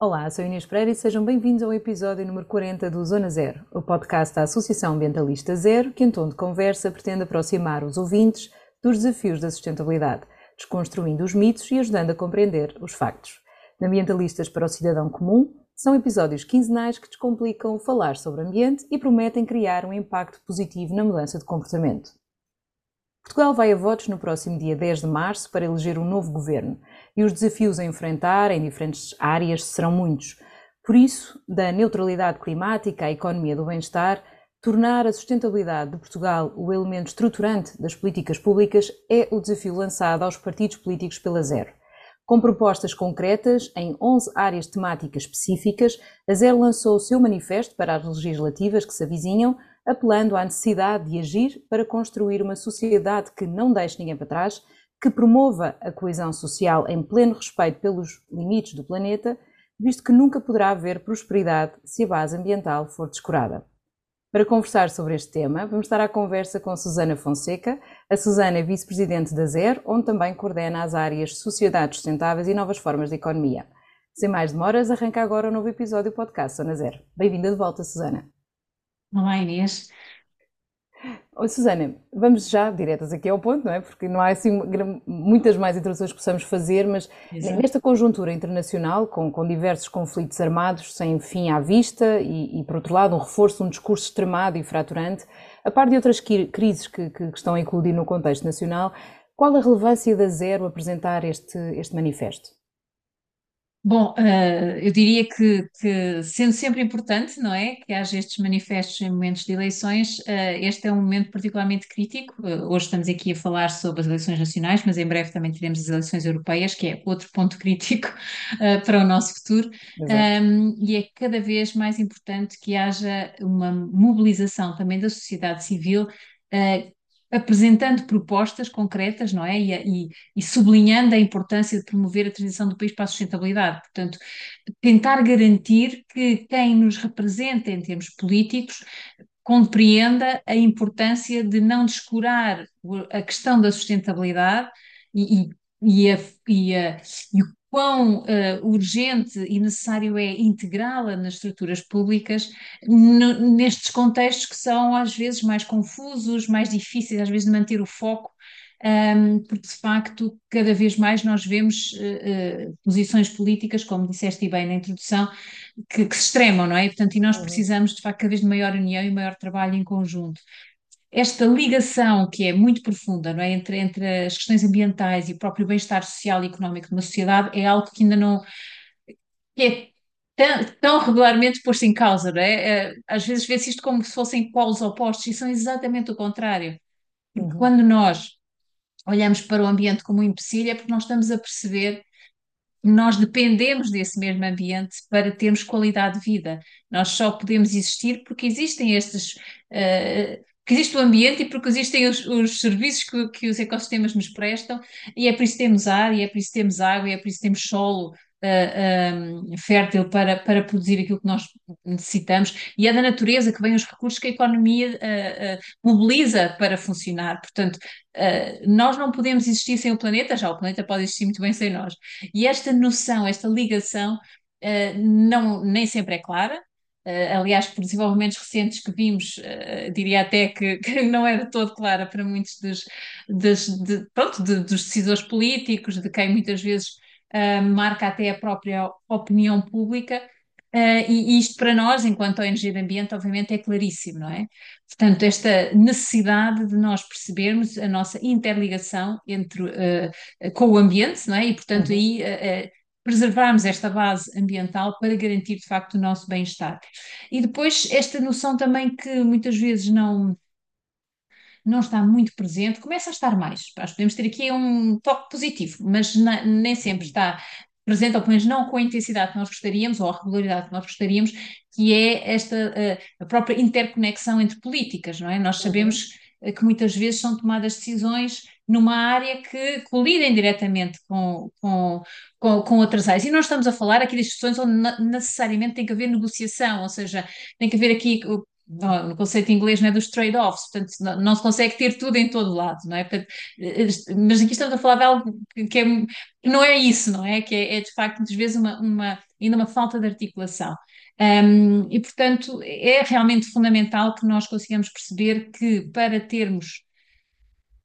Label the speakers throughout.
Speaker 1: Olá, sou Inês Pereira e sejam bem-vindos ao episódio número 40 do Zona Zero, o podcast da Associação Ambientalista Zero, que em tom de conversa pretende aproximar os ouvintes dos desafios da sustentabilidade, desconstruindo os mitos e ajudando a compreender os factos. De Ambientalistas para o Cidadão Comum, são episódios quinzenais que descomplicam falar sobre ambiente e prometem criar um impacto positivo na mudança de comportamento. Portugal vai a votos no próximo dia 10 de março para eleger um novo governo e os desafios a enfrentar em diferentes áreas serão muitos. Por isso, da neutralidade climática à economia do bem-estar, tornar a sustentabilidade de Portugal o elemento estruturante das políticas públicas é o desafio lançado aos partidos políticos pela Zero. Com propostas concretas em 11 áreas temáticas específicas, a Zero lançou o seu manifesto para as legislativas que se avizinham, apelando à necessidade de agir para construir uma sociedade que não deixe ninguém para trás, que promova a coesão social em pleno respeito pelos limites do planeta, visto que nunca poderá haver prosperidade se a base ambiental for descurada. Para conversar sobre este tema, vamos estar à conversa com Susana Fonseca. A Susana é vice-presidente da ZER, onde também coordena as áreas Sociedades Sustentáveis e Novas Formas de Economia. Sem mais demoras, arranca agora o um novo episódio do podcast Zona Zero. Bem-vinda de volta, Susana.
Speaker 2: Olá, Inês.
Speaker 1: Oi, Susana, vamos já diretas aqui ao ponto, não é? Porque não há assim muitas mais introduções que possamos fazer, mas Exato. nesta conjuntura internacional, com, com, diversos conflitos armados sem fim à vista e, e, por outro lado, um reforço de um discurso extremado e fraturante, a par de outras crises que, que, que estão a eclodir no contexto nacional, qual a relevância da Zero apresentar este, este manifesto?
Speaker 2: Bom, uh, eu diria que, que, sendo sempre importante, não é, que haja estes manifestos em momentos de eleições, uh, este é um momento particularmente crítico. Uh, hoje estamos aqui a falar sobre as eleições nacionais, mas em breve também teremos as eleições europeias, que é outro ponto crítico para o nosso futuro. Um, e é cada vez mais importante que haja uma mobilização também da sociedade civil apresentando propostas concretas, não é? E, e, e, sublinhando a importância de promover a transição do país para a sustentabilidade. Portanto, tentar garantir que quem nos representa em termos políticos compreenda a importância de não descurar a questão da sustentabilidade e, e, a, e, a, e o quão uh, urgente e necessário é integrá-la nas estruturas públicas nestes contextos que são às vezes mais confusos, mais difíceis às vezes de manter o foco, um, ehm, porque de facto cada vez mais nós vemos uh, uh, posições políticas, como disseste bem na introdução, que, que se extremam, não é? Portanto, e nós uhum. precisamos de facto cada vez de maior união e maior trabalho em conjunto esta ligação que é muito profunda não é? entre, entre as questões ambientais e o próprio bem-estar social e económico de uma sociedade é algo que ainda não que é tão, tão regularmente posto em causa, não é? é às vezes vê-se isto como se fossem polos opostos e são exatamente o contrário. Porque uhum. quando nós olhamos para o ambiente como um empecilho é porque nós estamos a perceber que nós dependemos desse mesmo ambiente para termos qualidade de vida. Nós só podemos existir porque existem estes uh, porque existe o ambiente e porque existem os, os serviços que, que, os ecossistemas nos prestam, e é por isso que temos ar, e é por isso que temos água, e é por isso que temos solo uh, eh, um, eh, fértil para, para produzir aquilo que nós necessitamos, e é da natureza que vêm os recursos que a economia uh, uh, mobiliza para funcionar. Portanto, nós não podemos existir sem o planeta, já o planeta pode existir muito bem sem nós. E esta noção, esta ligação, não, nem sempre é clara, Uh, aliás, por desenvolvimentos recentes que vimos, uh, diria até que, que, não era todo clara para muitos dos, dos, de, pronto, de, dos decisores políticos, de quem muitas vezes uh, marca até a própria opinião pública. e isto para nós, enquanto ONG de ambiente, obviamente é claríssimo, não é? Portanto, esta necessidade de nós percebermos a nossa interligação entre, com o ambiente, não é? E, portanto, uhum. aí preservarmos esta base ambiental para garantir de facto o nosso bem-estar. E depois esta noção também que muitas vezes não não está muito presente, começa a estar mais. Podemos ter aqui um toque positivo, mas na, nem sempre está presente, ou pelo menos não com a intensidade que nós gostaríamos, ou a regularidade que nós gostaríamos, que é esta a, a própria interconexão entre políticas, não é? Nós sabemos que muitas vezes são tomadas decisões numa área que colidem diretamente com, com, com, com, outras áreas. E nós estamos a falar aqui de discussões onde necessariamente tem que haver negociação, ou seja, tem que haver aqui no conceito inglês não é dos trade-offs, portanto não, não, se consegue ter tudo em todo lado, não é? Portanto, eh, mas aqui estamos a falar de algo que, é, não é isso, não é? Que é, é, de facto muitas vezes uma, uma, ainda uma falta de articulação. Um, e portanto é realmente fundamental que nós consigamos perceber que para termos,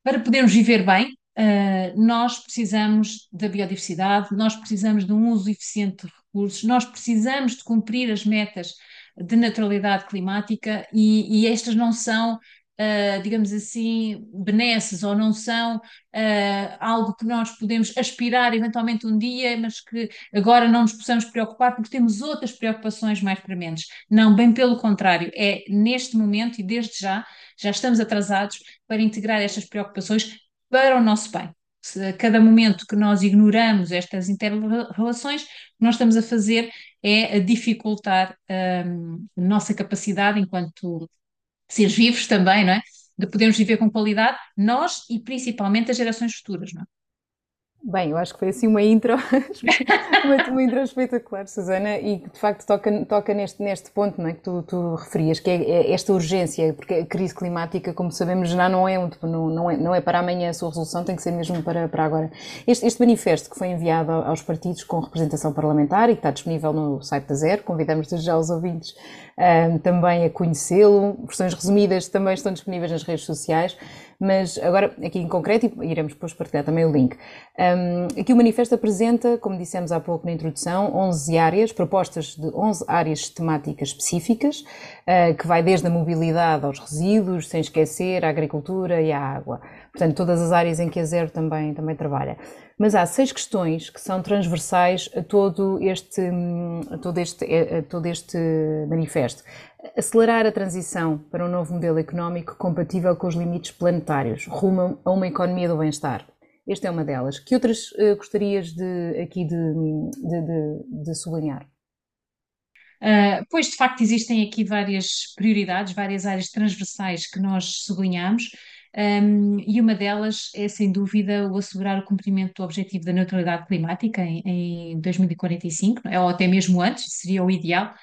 Speaker 2: para podermos viver bem, Uh, nós precisamos da biodiversidade, nós precisamos de um uso eficiente de recursos, nós precisamos de cumprir as metas de neutralidade climática e, e estas não são, uh, digamos assim, benesses ou não são uh, algo que nós podemos aspirar eventualmente um dia, mas que agora não nos possamos preocupar porque temos outras preocupações mais prementes. Não, bem pelo contrário, é neste momento e desde já, já estamos atrasados para integrar estas preocupações para o nosso bem. Se a cada momento que nós ignoramos estas interrelações, nós estamos a fazer é a dificultar um, a nossa capacidade enquanto seres vivos também, não é? De podermos viver com qualidade, nós e principalmente as gerações futuras, não é?
Speaker 1: Bem, eu acho que foi assim uma intro, uma, uma intro espetacular, Susana, e de facto toca, toca neste, neste ponto não é, que tu, tu referias, que é, é, esta urgência, porque a crise climática, como sabemos, já não é, um, não, não, é, não é para amanhã a sua resolução, tem que ser mesmo para, para agora. Este, este manifesto que foi enviado aos partidos com representação parlamentar e que está disponível no site da Zero, convidamos desde já os ouvintes um, também a conhecê-lo, versões resumidas também estão disponíveis nas redes sociais. Mas agora, aqui em concreto, iremos depois partilhar também o link. Um, aqui o manifesto apresenta, como dissemos há pouco na introdução, 11 áreas, propostas de 11 áreas temáticas específicas, uh, que vai desde a mobilidade aos resíduos, sem esquecer a agricultura e a água. Portanto, todas as áreas em que a Zero também, também trabalha. Mas há seis questões que são transversais a todo este, a todo este, a todo este manifesto acelerar a transição para um novo modelo económico compatível com os limites planetários, rumo a uma economia do bem-estar. Esta é uma delas. Que outras uh, gostarias de, aqui de, de, de, de sublinhar?
Speaker 2: Uh, pois, de facto, existem aqui várias prioridades, várias áreas transversais que nós sublinhamos, um, e uma delas é, sem dúvida, o assegurar o cumprimento do objetivo da neutralidade climática em, em 2045, é? ou até mesmo antes, seria o ideal,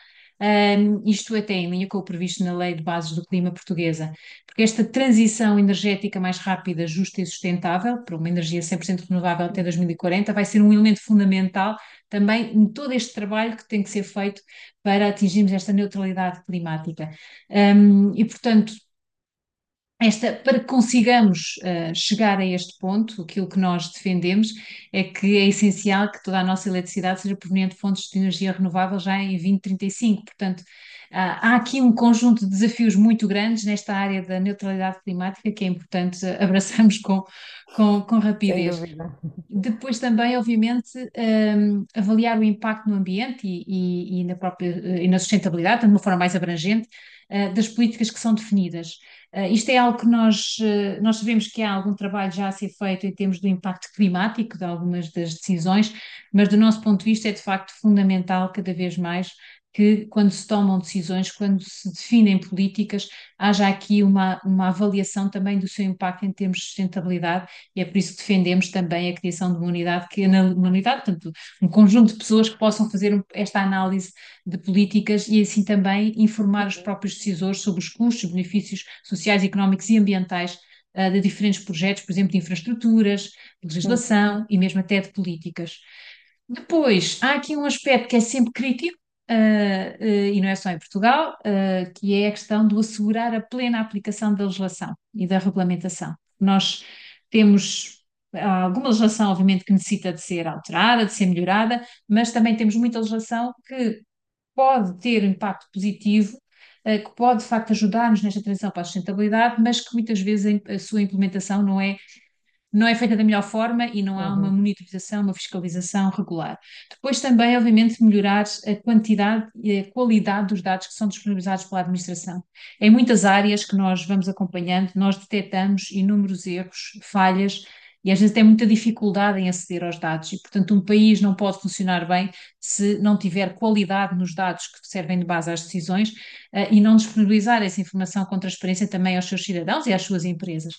Speaker 2: um, isto até em linha com o previsto na Lei de Bases do Clima Portuguesa, porque esta transição energética mais rápida, justa e sustentável, para uma energia 100% renovável até 2040, vai ser um elemento fundamental também em todo este trabalho que tem que ser feito para atingirmos esta neutralidade climática. Um, e, portanto, esta, para que consigamos uh, chegar a este ponto, aquilo que nós defendemos é que é essencial que toda a nossa eletricidade seja proveniente de fontes de energia renovável já em 2035. Portanto, uh, há aqui um conjunto de desafios muito grandes nesta área da neutralidade climática que é importante abraçarmos com, com, com rapidez. Depois também, obviamente, um, ehm, avaliar o impacto no ambiente e, e, e na própria eh, e na sustentabilidade, de uma forma mais abrangente, uh, das políticas que são definidas. Uh, isto é algo que nós, uh, nós sabemos que há algum trabalho já a ser feito em termos do impacto climático de algumas das decisões, mas do nosso ponto de vista é de facto fundamental cada vez mais que quando se tomam decisões, quando se definem políticas, haja aqui uma, uma avaliação também do seu impacto em termos de sustentabilidade e é por isso que defendemos também a criação de uma unidade, que, uma unidade, portanto, um conjunto de pessoas que possam fazer esta análise de políticas e assim também informar os próprios decisores sobre os custos, benefícios sociais, económicos e ambientais uh, de diferentes projetos, por exemplo, de infraestruturas, de legislação e mesmo até de políticas. Depois, há aqui um aspecto que é sempre crítico, Uh, uh, e não é só em Portugal, uh, que é a questão do assegurar a plena aplicação da legislação e da regulamentação. Nós temos alguma legislação, obviamente, que necessita de ser alterada, de ser melhorada, mas também temos muita legislação que pode ter impacto positivo, que pode, de facto, ajudar-nos nesta transição para a sustentabilidade, mas que muitas vezes a sua implementação não é não é feita da melhor forma e não há uma uhum. monitorização, uma fiscalização regular. Depois também, obviamente, melhorar a quantidade e a qualidade dos dados que são disponibilizados pela administração. Em muitas áreas que nós vamos acompanhando, nós detectamos inúmeros erros, falhas, e às vezes tem muita dificuldade em aceder aos dados e, portanto, um país não pode funcionar bem se não tiver qualidade nos dados que servem de base às decisões uh, e não disponibilizar essa informação com transparência também aos seus cidadãos e às suas empresas.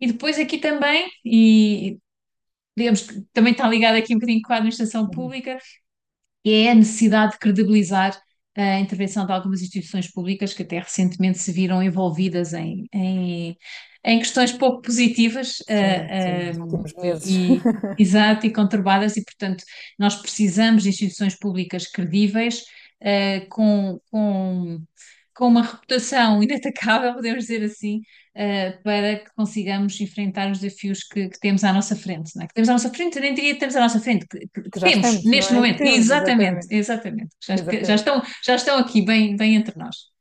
Speaker 2: E depois aqui também, e digamos que também está ligado aqui um bocadinho com a administração pública, é a necessidade de credibilizar a intervenção de algumas instituições públicas que até recentemente se viram envolvidas em, em, em questões pouco positivas sim, uh, uh, e, exato, e conturbadas, e portanto nós precisamos de instituições públicas credíveis uh, com, com, com uma reputação inatacável, podemos dizer assim, uh, para que consigamos enfrentar os desafios que, que temos à nossa frente, não é? Que temos à nossa frente, eu nem diria que temos à nossa frente, que, que, que temos estamos, neste é? momento, temos, exatamente, exatamente, exatamente. Já, exatamente. Já, estão, já estão aqui bem, bem entre nós.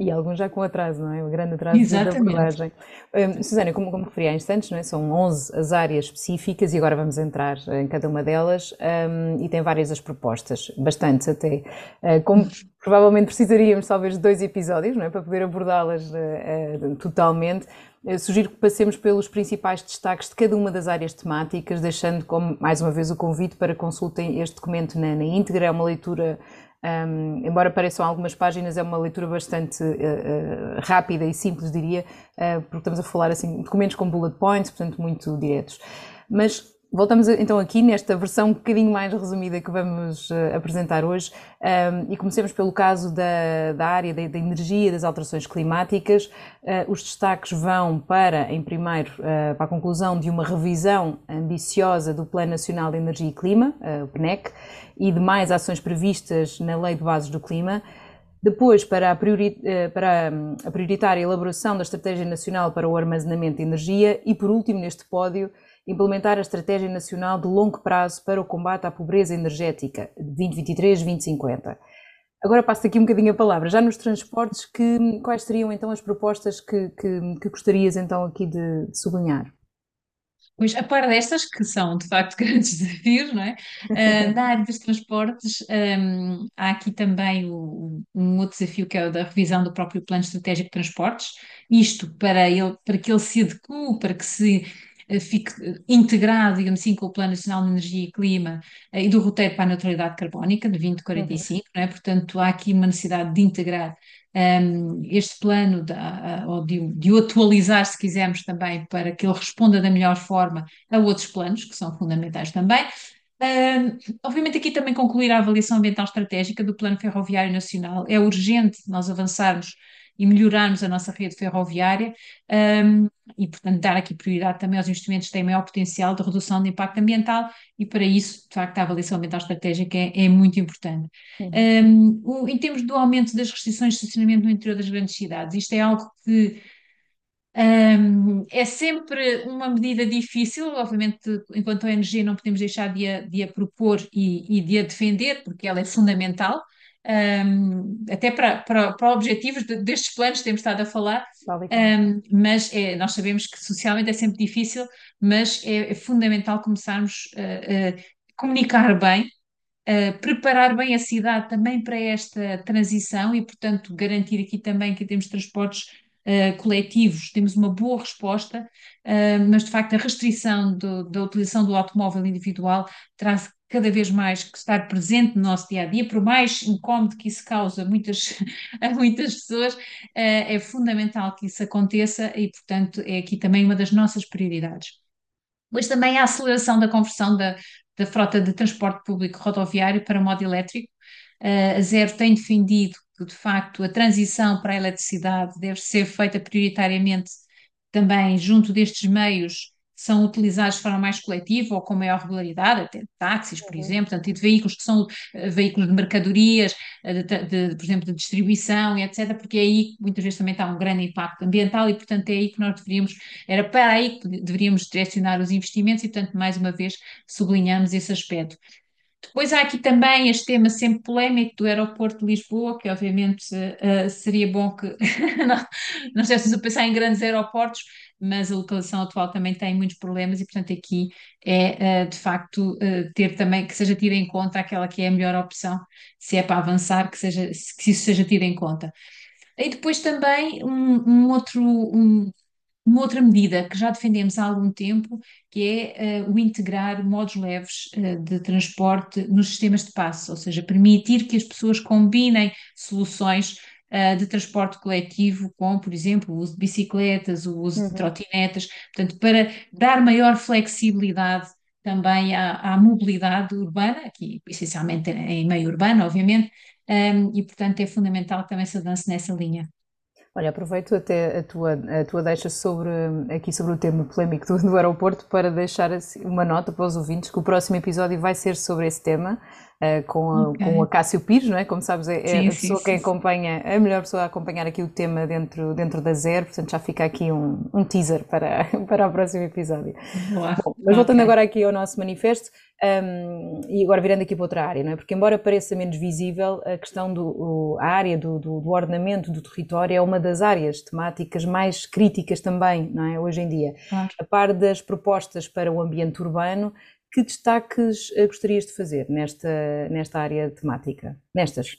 Speaker 1: E alguns já com atraso, não é? O grande atraso Exatamente. da abordagem. Um, Susana, como, como referi há instantes, não é? são 11 as áreas específicas e agora vamos entrar em cada uma delas um, e tem várias as propostas, bastantes até. Uh, como provavelmente precisaríamos talvez de dois episódios, não é? Para poder abordá-las uh, uh, totalmente. Eu sugiro que passemos pelos principais destaques de cada uma das áreas temáticas, deixando como mais uma vez o convite para consultem este documento na, na íntegra, é uma leitura um, embora pareçam algumas páginas, é uma leitura bastante uh, uh, rápida e simples, diria, uh, porque estamos a falar assim, documentos com bullet points, portanto, muito diretos. Mas Voltamos então aqui nesta versão um bocadinho mais resumida que vamos uh, apresentar hoje um, e comecemos pelo caso da, da área da, da energia das alterações climáticas. Uh, os destaques vão para, em primeiro, uh, para a conclusão de uma revisão ambiciosa do Plano Nacional de Energia e Clima, o PNEC, e de mais ações previstas na Lei de Bases do Clima. Depois, para a, priori, para a prioritária elaboração da Estratégia Nacional para o Armazenamento de Energia e, por último, neste pódio, implementar a Estratégia Nacional de Longo Prazo para o Combate à Pobreza Energética, 2023-2050. Agora passo aqui um bocadinho a palavra. Já nos transportes, que, quais seriam então as propostas que, que, que gostarias então aqui de, de sublinhar?
Speaker 2: Pois, a par destas, que são de facto grandes desafios, não é? Uh, na área dos transportes, um, há aqui também o, um outro desafio que é o da revisão do próprio Plano Estratégico de Transportes, isto para, ele, para que ele se adeque, para que se fique integrado, digamos assim, com o Plano Nacional de Energia e Clima eh, e do roteiro para a neutralidade carbónica de 2045, uhum. não é? portanto há aqui uma necessidade de integrar um, ehm, este plano, de, ou de, de o atualizar, se quisermos também, para que ele responda da melhor forma a outros planos, que são fundamentais também. Um, ehm, obviamente aqui também concluir a avaliação ambiental estratégica do Plano Ferroviário Nacional. É urgente nós avançarmos e melhorarmos a nossa rede ferroviária um, e, portanto, dar aqui prioridade também aos investimentos que têm maior potencial de redução de impacto ambiental e, para isso, de facto, a avaliação ambiental estratégica é, é muito importante. Um, o, em termos do aumento das restrições de estacionamento no interior das grandes cidades, isto é algo que um, é sempre uma medida difícil, obviamente, enquanto a ONG não podemos deixar de a, de a propor e, e de a defender, porque ela é fundamental, um, até para, para, para objetivos de, destes planos que temos estado a falar, um, mas é, nós sabemos que socialmente é sempre difícil, mas é, é fundamental começarmos a, a comunicar bem, a preparar bem a cidade também para esta transição e, portanto, garantir aqui também que temos transportes Uh, coletivos, temos uma boa resposta, uh, mas de facto a restrição do, da utilização do automóvel individual traz cada vez mais que estar presente no nosso dia a dia, por mais incómodo que isso causa a muitas, a muitas pessoas, eh, é fundamental que isso aconteça e, portanto, é aqui também uma das nossas prioridades. Depois também a aceleração da conversão da, da frota de transporte público rodoviário para modo elétrico. Eh, a Zero tem defendido que, de facto, a transição para a eletricidade deve ser feita prioritariamente também junto destes meios são utilizados de forma mais coletiva ou com maior regularidade, até táxis, por uhum. exemplo, portanto, e de veículos que são uh, veículos de mercadorias, uh, de, de, por exemplo, de distribuição e etc., porque é aí que muitas vezes também está um grande impacto ambiental e, portanto, é aí que nós deveríamos, era para aí que deveríamos direcionar os investimentos e, portanto, mais uma vez, sublinhamos esse aspecto. Depois há aqui também este tema sempre polémico do aeroporto de Lisboa, que obviamente uh, seria bom que não estivéssemos a pensar em grandes aeroportos, mas a localização atual também tem muitos problemas e, portanto, aqui é de facto ter também que seja tida em conta aquela que é a melhor opção, se é para avançar, que, seja, que isso seja tido em conta. E depois também um, um outro, um, uma outra medida que já defendemos há algum tempo, que é uh, o integrar modos leves uh, de transporte nos sistemas de passe, ou seja, permitir que as pessoas combinem soluções uh, de transporte coletivo com, por exemplo, o uso de bicicletas, o uso uhum. de trotinetas, portanto, para dar maior flexibilidade também à, à mobilidade urbana, aqui essencialmente em meio urbano, obviamente, um, e portanto é fundamental que também se avance nessa linha.
Speaker 1: Olha, aproveito até a tua, a tua deixa sobre, aqui sobre o tema polémico do, do aeroporto para deixar assim, uma nota para os ouvintes que o próximo episódio vai ser sobre esse tema, uh, com, a, okay. com a Cássio Pires, não é? Como sabes, é, é sim, a pessoa sim, que sim. acompanha, a melhor pessoa a acompanhar aqui o tema dentro, dentro da Zero, portanto já fica aqui um, um teaser para, para o próximo episódio. Bom, mas voltando okay. agora aqui ao nosso manifesto, um, e agora virando aqui para outra área, não é? Porque embora pareça menos visível, a questão do o, a área do, do, do, ordenamento do território é uma das áreas temáticas mais críticas também, não é? Hoje em dia. A par das propostas para o ambiente urbano, que destaques eh, gostarias de fazer nesta, nesta área temática? Nestas?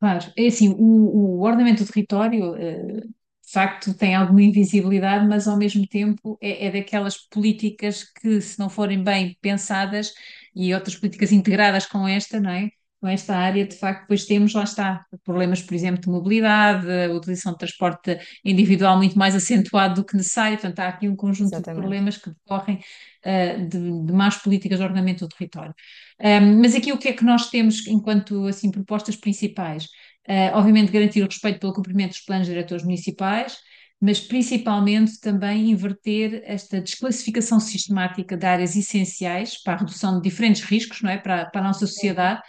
Speaker 2: Claro, é assim, o, o ordenamento do território, uh, de facto tem alguma invisibilidade, mas ao mesmo tempo é, é, daquelas políticas que, se não forem bem pensadas e outras políticas integradas com esta, não é? Com esta área, de facto, depois temos, lá está, problemas, por exemplo, de mobilidade, a utilização de transporte individual muito mais acentuado do que necessário, portanto, há aqui um conjunto Exatamente. de problemas que decorrem uh, de, de más políticas de ordenamento do território. Um, mas aqui o que é que nós temos enquanto, assim, propostas principais? Uh, obviamente, garantir o respeito pelo cumprimento dos planos diretores municipais, mas principalmente também inverter esta desclassificação sistemática de áreas essenciais para a redução de diferentes riscos não é? para, para a nossa sociedade,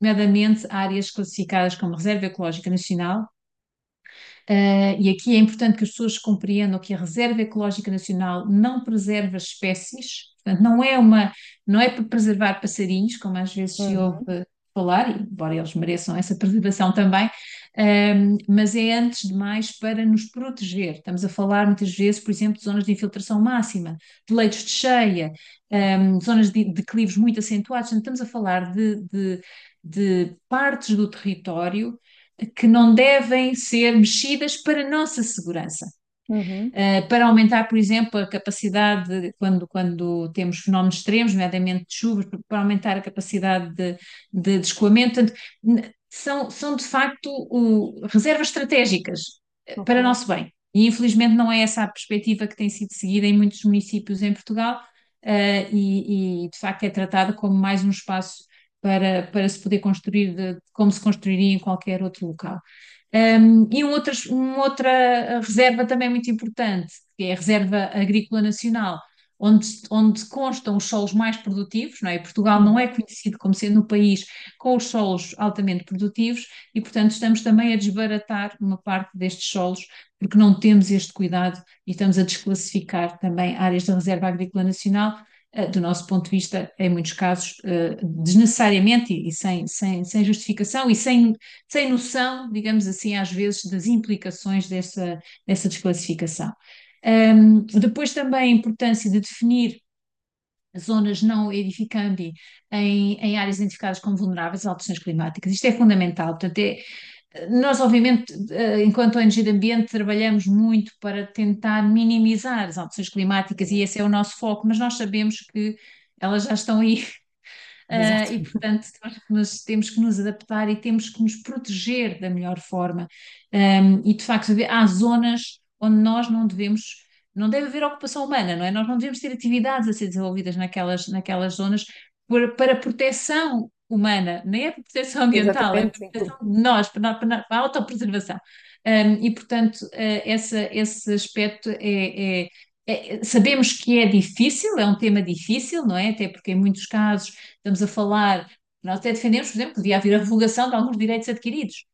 Speaker 2: nomeadamente áreas classificadas como Reserva Ecológica Nacional. Uh, e aqui é importante que as pessoas compreendam que a Reserva Ecológica Nacional não preserva espécies, portanto, não é uma, não é para preservar passarinhos, como às vezes se uhum. ouve falar, embora eles mereçam essa preservação também, um, mas é antes de mais para nos proteger. Estamos a falar muitas vezes, por exemplo, de zonas de infiltração máxima, de leitos de cheia, um, zonas de declives muito acentuados. estamos a falar de, de, de partes do território que não devem ser mexidas para a nossa segurança. Uhum. Uh, para aumentar, por exemplo, a capacidade, quando, quando temos fenómenos extremos, nomeadamente de chuvas, para aumentar a capacidade de, de, de escoamento. Portanto, são, são de facto o, reservas estratégicas eh, okay. para nosso bem. E infelizmente não é essa a perspectiva que tem sido seguida em muitos municípios em Portugal, uh, e, e, de facto é tratada como mais um espaço para, para se poder construir de, como se construiria em qualquer outro local. Um, e um outra, uma outra reserva também muito importante, que é a Reserva Agrícola Nacional, onde, onde constam os solos mais produtivos, não é? Portugal não é conhecido como sendo um país com os solos altamente produtivos e, portanto, estamos também a desbaratar uma parte destes solos porque não temos este cuidado e estamos a desclassificar também áreas da Reserva Agrícola Nacional do nosso ponto de vista, em muitos casos, eh, desnecessariamente e sem, sem, sem justificação e sem, sem noção, digamos assim, às vezes, das implicações dessa, dessa desclassificação. Um, depois também a importância de definir zonas não edificandi em, em áreas identificadas como vulneráveis a alterações climáticas. Isto é fundamental, portanto, é, nós, obviamente, eh, enquanto ONG de Ambiente, trabalhamos muito para tentar minimizar as alterações climáticas e esse é o nosso foco, mas nós sabemos que elas já estão aí uh, e, portanto, nós temos que nos adaptar e temos que nos proteger da melhor forma. Um, e, de facto, há zonas onde nós não devemos. Não deve haver ocupação humana, não é? Nós não devemos ter atividades a ser desenvolvidas naquelas, naquelas zonas para, para proteção humana, nem é para proteção ambiental, Exatamente, é para proteção de nós, para, para, para a autopreservação. Um, e, portanto, uh, essa, esse aspecto é, é, é, sabemos que é difícil, é um tema difícil, não é? Até porque em muitos casos estamos a falar, nós até defendemos, por exemplo, que devia haver a revogação de alguns direitos adquiridos.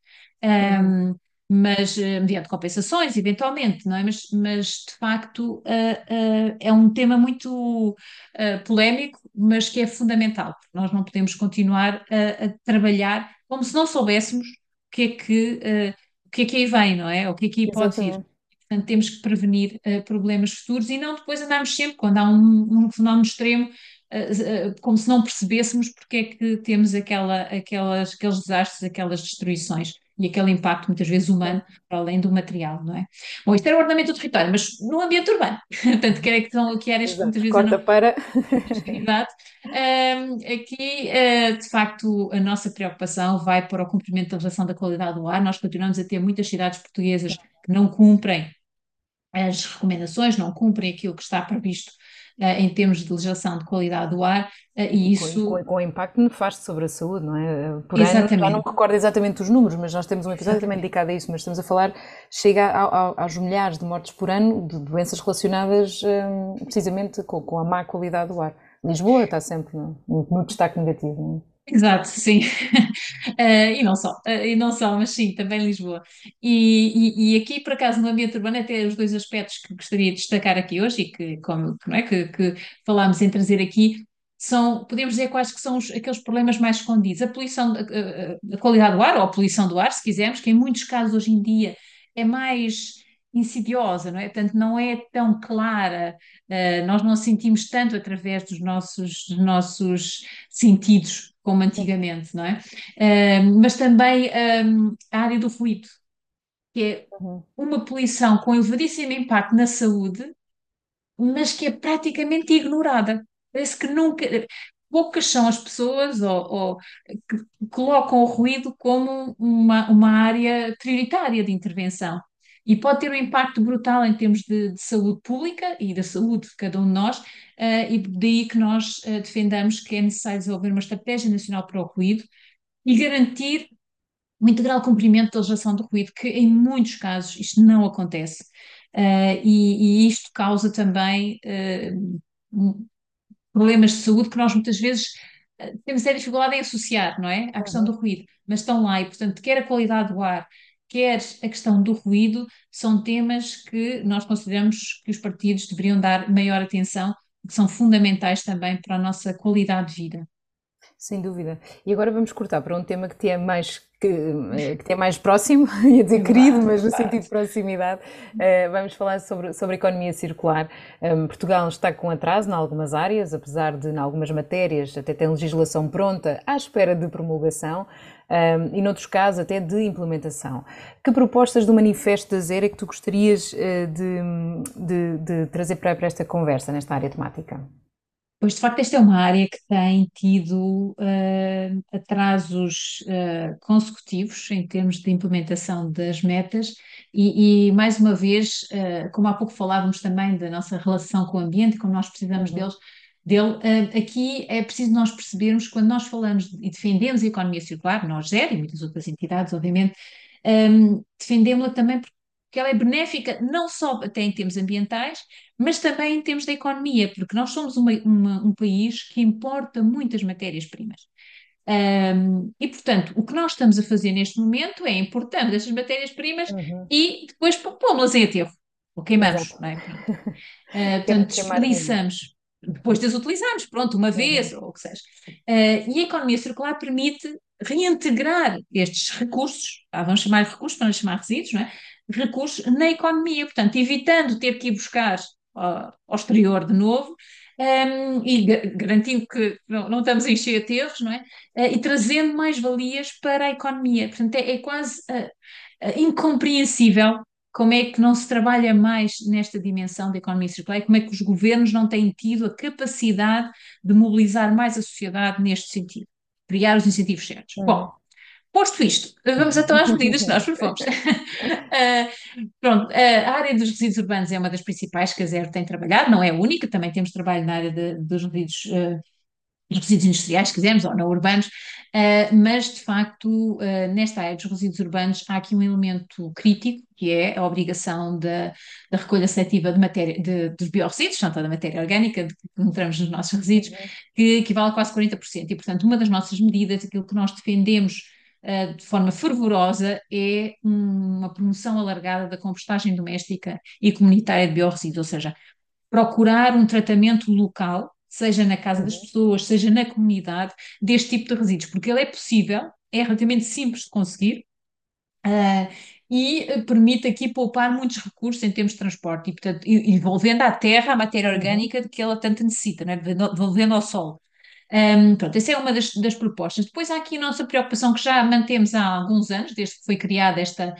Speaker 2: Um, uhum mas uh, mediante compensações, eventualmente, não é? Mas, mas de facto uh, uh, é um tema muito polémico, mas que é fundamental. Nós não podemos continuar a, a, trabalhar como se não soubéssemos o que é que, o que, é que aí vem, não é? O que é que aí pode vir. Portanto, temos que prevenir problemas futuros e não depois andarmos sempre, quando há um, um fenómeno extremo, como se não percebêssemos porque é que temos aquela, aquelas, aqueles desastres, aquelas destruições. E aquele impacto muitas vezes humano, para além do material, não é? Bom, isto era o ordenamento do território, mas no ambiente urbano, portanto, que, era que, são, que áreas que muitas vezes
Speaker 1: Corta não... para...
Speaker 2: Exato. Um, aqui, uh, de facto, a nossa preocupação vai para o cumprimento da legislação da qualidade do ar. Nós continuamos a ter muitas cidades portuguesas que não cumprem as recomendações, não cumprem aquilo que está previsto em termos de legislação de qualidade do ar, uh, e isso...
Speaker 1: Com, com, com impacto nefasto sobre a saúde, não é? Por exatamente. ano, já não me recordo exatamente os números, mas nós temos um episódio também dedicado a isso, mas estamos a falar, chega a, a, aos milhares de mortes por ano de doenças relacionadas um, precisamente com, com, a má qualidade do ar. Lisboa está sempre no, no destaque negativo, não é?
Speaker 2: Exato, sim. Uh, e não só, uh, e não só, mas sim, também Lisboa. E, e, e, aqui, por acaso, no ambiente urbano, até os dois aspectos que gostaria de destacar aqui hoje e que, como, não é, que, que falámos em trazer aqui, são, podemos dizer quais que são os, aqueles problemas mais escondidos. A poluição, a, a, qualidade do ar, ou a poluição do ar, se quisermos, que em muitos casos hoje em dia é mais insidiosa, não é? Portanto, não é tão clara, uh, nós não sentimos tanto através dos nossos, dos nossos sentidos como antigamente, não é? Uh, mas também um, a área do ruído, que é uhum. uma poluição com elevadíssimo impacto na saúde, mas que é praticamente ignorada. Parece que nunca. Poucas são as pessoas ou, ou que colocam o ruído como uma, uma área prioritária de intervenção e pode ter um impacto brutal em termos de, de saúde pública e da saúde de cada um de nós, uh, e daí que nós uh, defendamos que é necessário desenvolver uma estratégia nacional para o ruído e garantir o integral cumprimento da legislação do ruído, que em muitos casos isto não acontece. Uh, e, e, isto causa também problemas de saúde que nós muitas vezes temos a dificuldade em associar, não é? À questão uhum. do ruído, mas estão lá e, portanto, quer a qualidade do ar, quer a questão do ruído, são temas que nós consideramos que os partidos deveriam dar maior atenção, que são fundamentais também para a nossa qualidade de vida.
Speaker 1: Sem dúvida. E agora vamos cortar para um tema que te é mais, que, eh, que te é mais próximo, ia dizer querido, mas no sentido de proximidade. Uh, vamos falar sobre, sobre economia circular. Um, Portugal está com atraso em algumas áreas, apesar de, em algumas matérias, até tem legislação pronta à espera de promulgação um, e, noutros casos, até de implementação. Que propostas do Manifesto da Zero é que tu gostarias uh, de, de, de, trazer para, para esta conversa, nesta área temática?
Speaker 2: Pois, de facto, esta é uma área que tem tido uh, atrasos uh, consecutivos em termos de implementação das metas, e, e mais uma vez, uh, como há pouco falávamos também da nossa relação com o ambiente, como nós precisamos uhum. deles, dele. Uh, aqui é preciso nós percebermos, quando nós falamos e defendemos a economia circular, nós GER e muitas outras entidades, obviamente, um, defendemos-la também porque ela é benéfica não só até em termos ambientais, mas também em termos da economia, porque nós somos uma, uma, um país que importa muitas matérias-primas. Um, e, portanto, o que nós estamos a fazer neste momento é importando essas matérias-primas uhum. e depois pomos-las em aterro, ou queimamos, não é? Uh, portanto, desperdiçamos depois de as utilizarmos, pronto, uma vez ou o que seja. Uh, e a economia circular permite reintegrar estes recursos, ah, vamos chamar de recursos para não chamar resíduos, não é? recursos na economia, portanto, evitando ter que ir buscar uh, ao exterior de novo, um, e garantindo que não, não, estamos a encher aterros, não é? Uh, e trazendo mais valias para a economia. Portanto, é, é quase uh, incompreensível como é que não se trabalha mais nesta dimensão da economia circular? E como é que os governos não têm tido a capacidade de mobilizar mais a sociedade neste sentido, criar os incentivos certos. Bom, posto isto, vamos então às medidas que nós propomos. uh, pronto, uh, a área dos resíduos urbanos é uma das principais que a Zero tem trabalhado, não é a única, também temos trabalho na área de, dos resíduos uh, resíduos industriais, se quisermos, ou não urbanos, uh, mas de facto, uh, nesta área dos resíduos urbanos, há aqui um elemento crítico, que é a obrigação da, da recolha seletiva de matéria, de, dos biorresíduos, portanto, da matéria orgânica que encontramos nos nossos resíduos, uhum. que equivale a quase 40%. E, portanto, uma das nossas medidas, aquilo que nós defendemos uh, de forma fervorosa, é uma promoção alargada da compostagem doméstica e comunitária de biorresíduos, ou seja, procurar um tratamento local seja na casa das uhum. pessoas, seja na comunidade, deste tipo de resíduos, porque ele é possível, é relativamente simples de conseguir. Uh, e permite aqui poupar muitos recursos em termos de transporte e, portanto, envolvendo à terra a matéria uhum. orgânica de que ela tanto necessita, né? devolvendo ao solo. Um, pronto, essa é uma das, das, propostas. Depois há aqui a nossa preocupação que já mantemos há alguns anos, desde que foi criada esta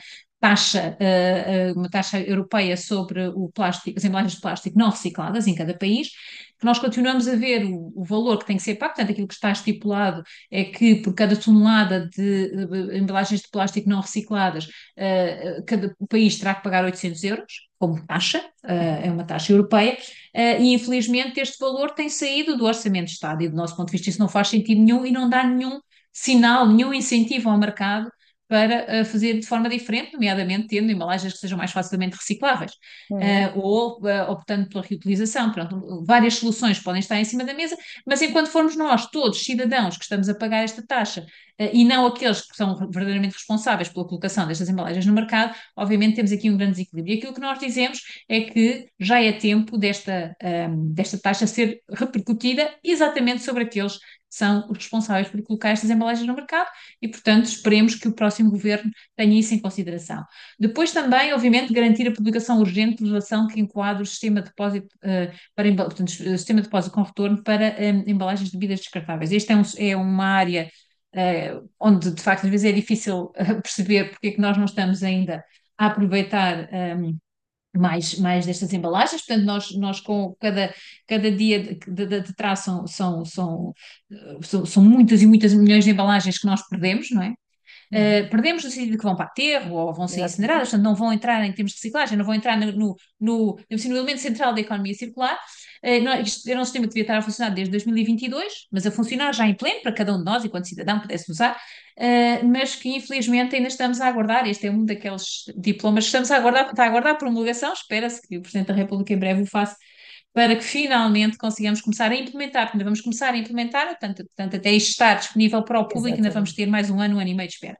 Speaker 2: taxa, uh, uh, uma taxa europeia sobre o plástico, as embalagens de plástico não recicladas em cada país, que nós continuamos a ver o, o, valor que tem que ser pago, portanto, aquilo que está estipulado é que por cada tonelada de, embalagens de plástico não recicladas, uh, cada país terá que pagar 800 euros como taxa, é uma taxa europeia, e infelizmente este valor tem saído do Orçamento de Estado e do nosso ponto de vista isso não faz sentido nenhum e não dá nenhum sinal, nenhum incentivo ao mercado para uh, fazer de forma diferente, nomeadamente tendo embalagens que sejam mais facilmente recicláveis, uhum. uh, ou uh, optando pela reutilização. Pronto, várias soluções podem estar em cima da mesa, mas enquanto formos nós, todos cidadãos, que estamos a pagar esta taxa, e não aqueles que são verdadeiramente responsáveis pela colocação destas embalagens no mercado, obviamente temos aqui um grande desequilíbrio. E aquilo que nós dizemos é que já é tempo desta, um, desta taxa ser repercutida exatamente sobre aqueles são os responsáveis por colocar estas embalagens no mercado e, portanto, esperemos que o próximo governo tenha isso em consideração. Depois também, obviamente, garantir a publicação urgente de legislação que enquadre o sistema de depósito, uh, para, portanto, sistema de depósito com retorno para um, embalagens de bebidas descartáveis. Esta é, um, é uma área uh, onde, de facto, às vezes é difícil uh, perceber porque é que nós não estamos ainda a aproveitar um, mais, mais destas embalagens, portanto, nós, nós com cada, cada dia de, de, de trás são, são, são, são, são muitas e muitas milhões de embalagens que nós perdemos, não é? Uh, perdemos no sentido que vão para aterro ou vão ser incineradas, portanto não vão entrar em termos de reciclagem, não vão entrar no, no, no, no elemento central da economia circular. Uh, não, isto era um sistema que devia estar a funcionar desde 2022, mas a funcionar já em pleno para cada um de nós, enquanto cidadão pudesse usar, uh, mas que infelizmente ainda estamos a aguardar. Este é um daqueles diplomas que estamos a aguardar, está a aguardar por homologação. Espera-se que o Presidente da República em breve o faça para que finalmente consigamos começar a implementar, porque ainda vamos começar a implementar, portanto, portanto até isto estar disponível para o público, Exatamente. ainda vamos ter mais um ano, um ano e meio de espera.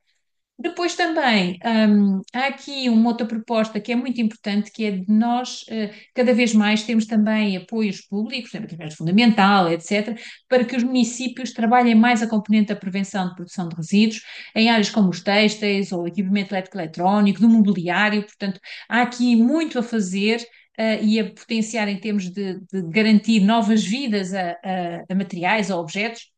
Speaker 2: Depois também um, há aqui uma outra proposta que é muito importante, que é de nós uh, cada vez mais temos também apoios públicos, através de fundamental, etc., para que os municípios trabalhem mais a componente da prevenção de produção de resíduos em áreas como os têxteis ou equipamento elétrico eletrónico, do mobiliário, portanto, há aqui muito a fazer uh, e a potenciar em termos de, de garantir novas vidas a, a, a materiais, a objetos,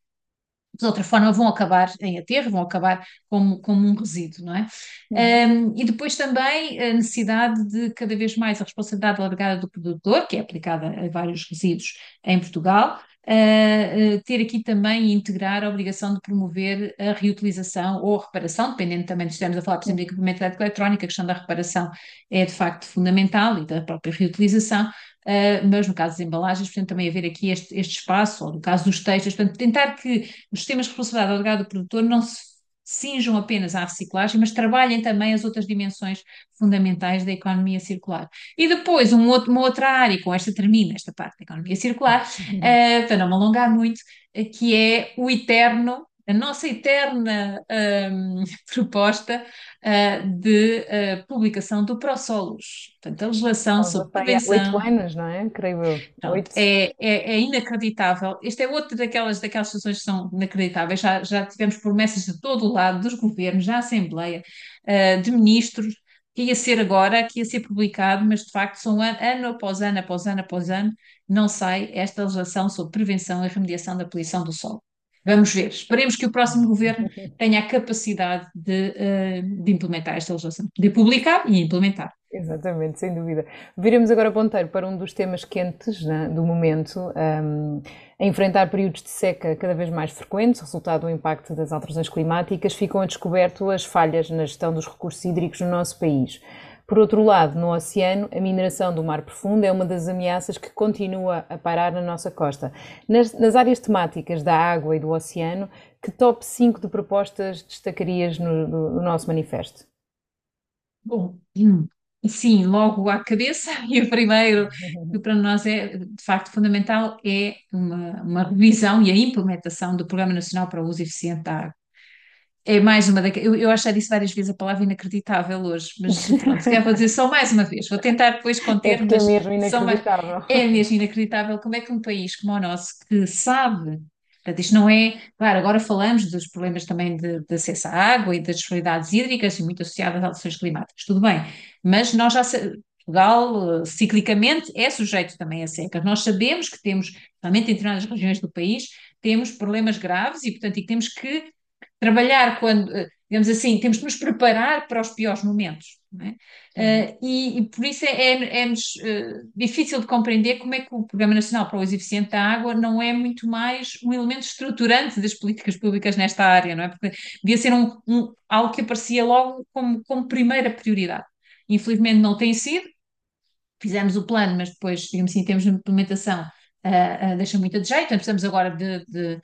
Speaker 2: de outra forma vão acabar em aterro, vão acabar como, como um resíduo, não é? Uhum. Um, e depois também a necessidade de cada vez mais a responsabilidade alargada do produtor, que é aplicada a vários resíduos em Portugal, uh, ter aqui também e integrar a obrigação de promover a reutilização ou a reparação, dependendo também de estamos a falar, por exemplo, de equipamento eletrónico, a questão da reparação é de facto fundamental e da própria reutilização, Uh, mas no caso das embalagens, portanto, também haver aqui este, este espaço, ou no caso dos textos, portanto, tentar que os sistemas de responsabilidade do produtor não se cinjam apenas à reciclagem, mas trabalhem também as outras dimensões fundamentais da economia circular. E depois, um outro, uma outra área, com esta termina esta parte da economia circular, uh, para não me alongar muito, uh, que é o eterno a nossa eterna um, proposta uh, de uh, publicação do ProSolos. Portanto, a legislação sobre prevenção...
Speaker 1: Oito anos, não é? Creio eu.
Speaker 2: É, é, é, inacreditável. Esta é outra daquelas, daquelas situações que são inacreditáveis. Já, já tivemos promessas de todo o lado, dos governos, da Assembleia, uh, de ministros, que ia ser agora, que ia ser publicado, mas de facto são ano, ano após ano, após ano, após ano, não sai esta legislação sobre prevenção e remediação da poluição do solo. Vamos ver. Esperemos que o próximo governo tenha a capacidade de, uh, de implementar esta legislação, de publicar e implementar.
Speaker 1: Exatamente, sem dúvida. Viremos agora ponteiro para um dos temas quentes né, do momento, um, a enfrentar períodos de seca cada vez mais frequentes, resultado do impacto das alterações climáticas, ficam a descoberto as falhas na gestão dos recursos hídricos no nosso país. Por outro lado, no oceano, a mineração do mar profundo é uma das ameaças que continua a parar na nossa costa. Nas, nas áreas temáticas da água e do oceano, que top 5 de propostas destacarias no, no, no nosso manifesto?
Speaker 2: Bom, sim, logo à cabeça, e o primeiro que para nós é de facto fundamental é uma, uma revisão e a implementação do Programa Nacional para o Uso Eficiente da Água é mais uma daquelas. Eu, eu acho disse várias vezes a palavra inacreditável hoje, mas pronto, se vou dizer só mais uma vez. Vou tentar depois conter,
Speaker 1: é mas. É mesmo inacreditável.
Speaker 2: Mais, é mesmo inacreditável. Como é que um país como o nosso, que sabe. Portanto, isto não é. Claro, agora falamos dos problemas também de, de acesso à água e das disponibilidades hídricas e muito associadas às alterações climáticas, tudo bem, mas nós já Portugal, ciclicamente, é sujeito também a secas. Nós sabemos que temos, realmente em determinadas regiões do país, temos problemas graves e, portanto, e temos que trabalhar quando, digamos assim, temos que nos preparar para os piores momentos. É? Uh, e, e, por isso é, é, é uh, difícil de compreender como é que o Programa Nacional para o Uso Eficiente da Água não é muito mais um elemento estruturante das políticas públicas nesta área, não é? Porque devia ser um, um, algo que aparecia logo como, como primeira prioridade. Infelizmente não tem sido, fizemos o plano, mas depois, digamos assim, em termos de implementação, uh, deixa muito a de jeito, então precisamos agora de, de eh,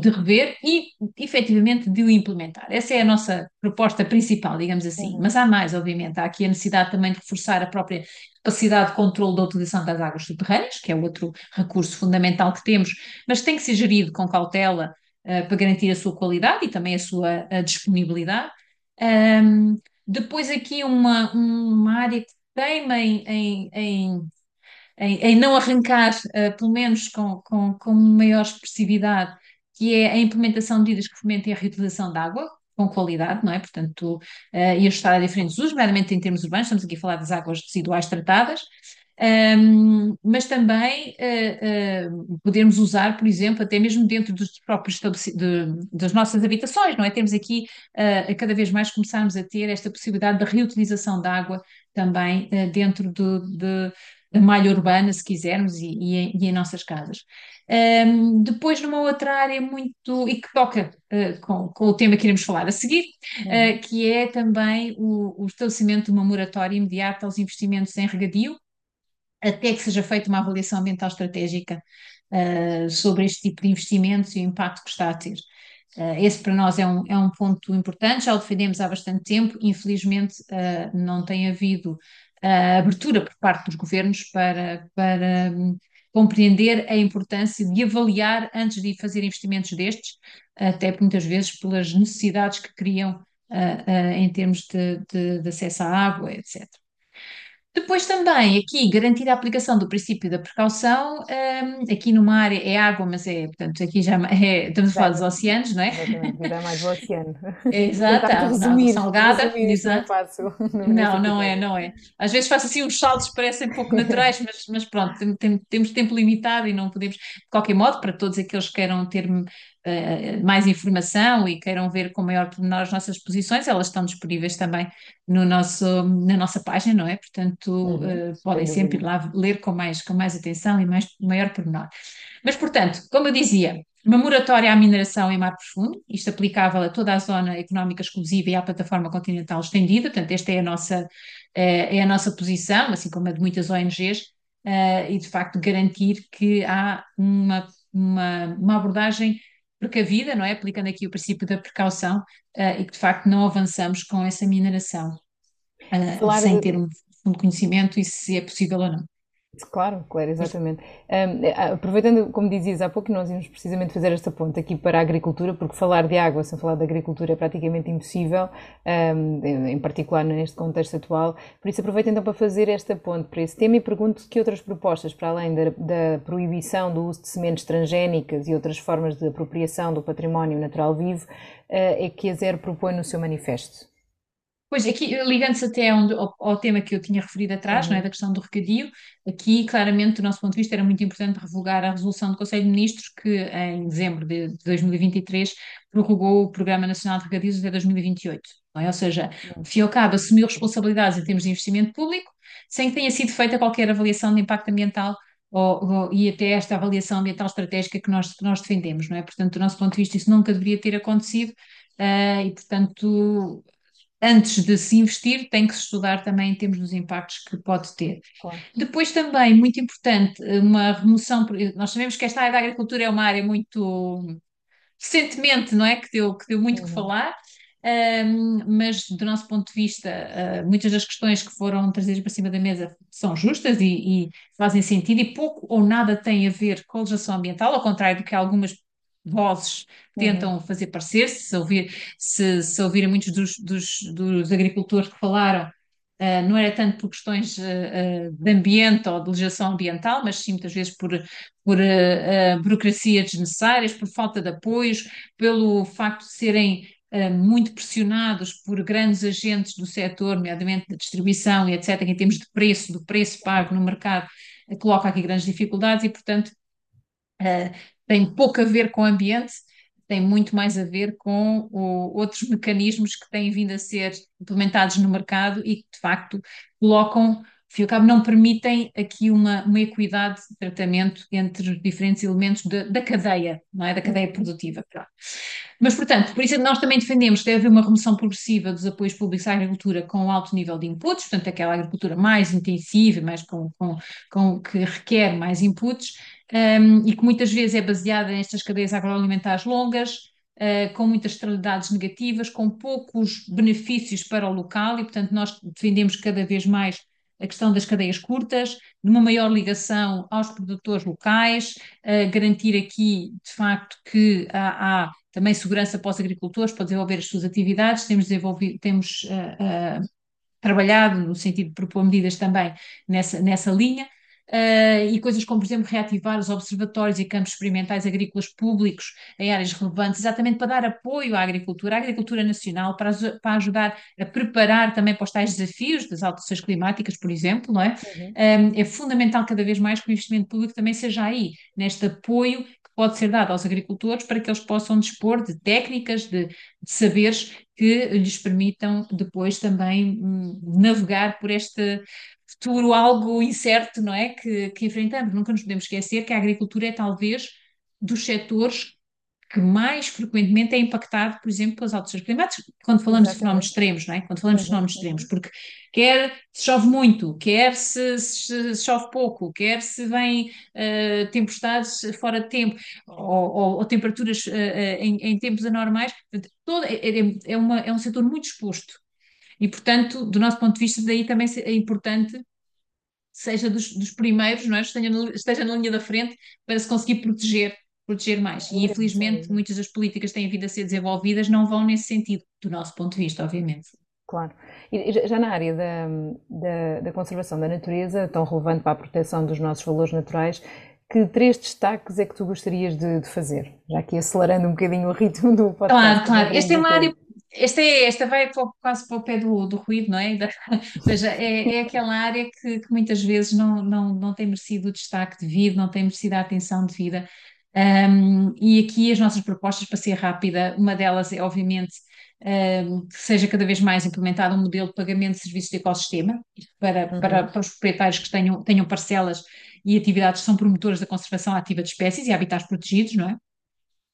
Speaker 2: de rever e, efetivamente, de o implementar. Essa é a nossa proposta principal, digamos assim. Uhum. Mas há mais, obviamente. Há aqui a necessidade também de reforçar a própria capacidade de controle da utilização das águas subterrâneas, que é outro recurso fundamental que temos, mas tem que ser gerido com cautela uh, para garantir a sua qualidade e também a sua a disponibilidade. Um, depois aqui uma, uma área que teima em, em, em em, em, não arrancar, uh, pelo menos com, com, com maior expressividade, que é a implementação de medidas que fomentem a reutilização de água com qualidade, não é? Portanto, uh, e ajustar a diferentes usos, nomeadamente em termos urbanos, estamos aqui a falar das águas residuais tratadas, um, mas também uh, uh, podermos usar, por exemplo, até mesmo dentro dos próprios de, das nossas habitações, não é? Temos aqui uh, a cada vez mais começarmos a ter esta possibilidade de reutilização de água também dentro do, de, da malha urbana, se quisermos, e, e, em, e em nossas casas. Um, depois, numa outra área muito. e que toca uh, com, com o tema que iremos falar a seguir, uh, que é também o, o, estabelecimento de uma moratória imediata aos investimentos em regadio, até que seja feita uma avaliação ambiental estratégica uh, sobre este tipo de investimentos e o impacto que está a ter. esse para nós é um, é um ponto importante, já o defendemos há bastante tempo, infelizmente não tem havido abertura por parte dos governos para, para compreender a importância de avaliar antes de fazer investimentos destes, até muitas vezes pelas necessidades que criam uh, uh, em termos de, de, de, acesso à água, etc. Depois também aqui garantir a aplicação do princípio da precaução, um, aqui numa área é água, mas é, portanto, aqui já é, estamos a falar dos oceanos, não é?
Speaker 1: Exatamente, é mais o oceano.
Speaker 2: Exato, resumir, salgada,
Speaker 1: resumir, exato.
Speaker 2: Não, não, não é, não é. Às vezes faço assim uns saltos que parecem pouco naturais, mas, mas pronto, tem, tem, temos tempo limitado e não podemos, de qualquer modo, para todos aqueles que queiram ter uh, mais informação e queiram ver com maior pormenor as nossas posições, elas estão disponíveis também no nosso, na nossa página, não é? Portanto, uhum, uh, podem sempre ir lá ler com mais, com mais atenção e mais, maior pormenor. Mas, portanto, como eu dizia, uma moratória à mineração em mar profundo, isto aplicável a toda a zona económica exclusiva e à plataforma continental estendida, portanto, esta é a nossa, é a nossa posição, assim como a de muitas ONGs, e de facto garantir que há uma, uma, uma abordagem precavida, não é? Aplicando aqui o princípio da precaução uh, e que de facto não avançamos com essa mineração uh, sem ter um fundo conhecimento e se é possível ou não.
Speaker 1: Claro, claro, exatamente. Um, aproveitando, como dizias há pouco, nós íamos precisamente fazer esta ponta aqui para a agricultura, porque falar de água sem falar de agricultura é praticamente impossível, um, em particular neste contexto atual. Por isso, aproveito então para fazer esta ponte para esse tema e pergunto que outras propostas, para além da, da proibição do uso de sementes transgénicas e outras formas de apropriação do património natural vivo, uh, é que a Zero propõe no seu manifesto.
Speaker 2: Pois, aqui, ligando-se até ao, ao, tema que eu tinha referido atrás, uhum. não é, da questão do recadio, aqui, claramente, do nosso ponto de vista, era muito importante revogar a resolução do Conselho de Ministros, que em dezembro de 2023 prorrogou o Programa Nacional de Regadios até 2028. É? Ou seja, o FIOCAB assumiu responsabilidades em termos de investimento público, sem que tenha sido feita qualquer avaliação de impacto ambiental ou, ou, e até esta avaliação ambiental estratégica que nós, que nós defendemos, não é? Portanto, do nosso ponto de vista, isso nunca deveria ter acontecido uh, e, portanto, antes de se investir, tem que se estudar também em termos dos impactos que pode ter. Claro. Depois também, muito importante, uma remoção, nós sabemos que esta área da agricultura é uma área muito recentemente, não é, que deu, que deu muito uhum. que falar, um, mas do nosso ponto de vista, uh, muitas das questões que foram trazidas para cima da mesa são justas e, e fazem sentido e pouco ou nada têm a ver com a legislação ambiental, ao contrário do que algumas vozes tentam uhum. fazer parecer, se, ouvir, se, se ouvirem muitos dos, dos, dos, agricultores que falaram, uh, não era tanto por questões uh, de ambiente ou de legislação ambiental, mas sim muitas vezes por, por burocracias desnecessárias, por falta de apoios, pelo facto de serem muito pressionados por grandes agentes do setor, nomeadamente da distribuição e etc., em termos de preço, do preço pago no mercado, coloca aqui grandes dificuldades e, portanto, uh, tem pouco a ver com o ambiente, tem muito mais a ver com o, outros mecanismos que têm vindo a ser implementados no mercado e que, de facto, colocam fio cabo, não permitem aqui uma, uma equidade de tratamento entre os diferentes elementos de, da cadeia, não é? Da cadeia produtiva. Mas, portanto, por isso é nós também defendemos que deve haver uma remoção progressiva dos apoios públicos à agricultura com alto nível de inputs, portanto, aquela agricultura mais intensiva, mais com, com, com que requer mais inputs, um, e que muitas vezes é baseada nestas cadeias agroalimentares longas, Uh, com muitas externalidades negativas, com poucos benefícios para o local, e portanto nós defendemos cada vez mais a questão das cadeias curtas, numa maior ligação aos produtores locais, uh, garantir aqui, de facto, que há, há também segurança para os agricultores para desenvolver as suas atividades. Temos, desenvolvido, temos uh, uh, trabalhado no sentido de propor medidas também nessa, nessa linha. Uh, e coisas como, por exemplo, reativar os observatórios e campos experimentais agrícolas públicos em áreas relevantes, exatamente para dar apoio à agricultura, à agricultura nacional, para, para ajudar a preparar também para os tais desafios das alterações climáticas, por exemplo, não é? Uhum. Um, é fundamental cada vez mais que o investimento público também seja aí, neste apoio pode ser dado aos agricultores para que eles possam dispor de técnicas, de, de saberes que lhes permitam depois também hum, navegar por este, futuro algo incerto, não é? Que, que enfrentamos. Nunca nos podemos esquecer que a agricultura é talvez dos setores que mais frequentemente é impactado, por exemplo, pelas alterações climáticas, quando falamos Exatamente. de fenómenos extremos, não é? Quando falamos de fenómenos extremos, porque quer se chove muito, quer se, se, se chove pouco, quer se vem uh, tempestades fora de tempo, ou, ou, ou temperaturas uh, em, em, tempos anormais, todo, é, é, é, uma, é um setor muito exposto e, portanto, do nosso ponto de vista, daí também é importante seja dos, dos primeiros, não é? esteja, na, esteja na linha da frente para se conseguir proteger, proteger mais. E infelizmente muitas das políticas que têm vindo a ser desenvolvidas não vão nesse sentido, do nosso ponto de vista, obviamente.
Speaker 1: Claro. E já na área da, da, da conservação da natureza, tão relevante para a proteção dos nossos valores naturais, que três destaques é que tu gostarias de, de fazer? Já aqui acelerando um bocadinho o ritmo do podcast.
Speaker 2: Claro, claro. Esta é uma área esta, é, esta vai quase para o pé do, do ruído, não é? Ou seja, é, é aquela área que, que, muitas vezes não, não, não tem merecido o destaque devido, não tem merecido a atenção devida. Um, e aqui as nossas propostas, para ser rápida, uma delas é, obviamente, um, que seja cada vez mais implementado um modelo de pagamento de serviços de ecossistema para, uhum. para, para os proprietários que tenham, tenham parcelas e atividades que são promotoras da conservação ativa de espécies e habitats protegidos, não é?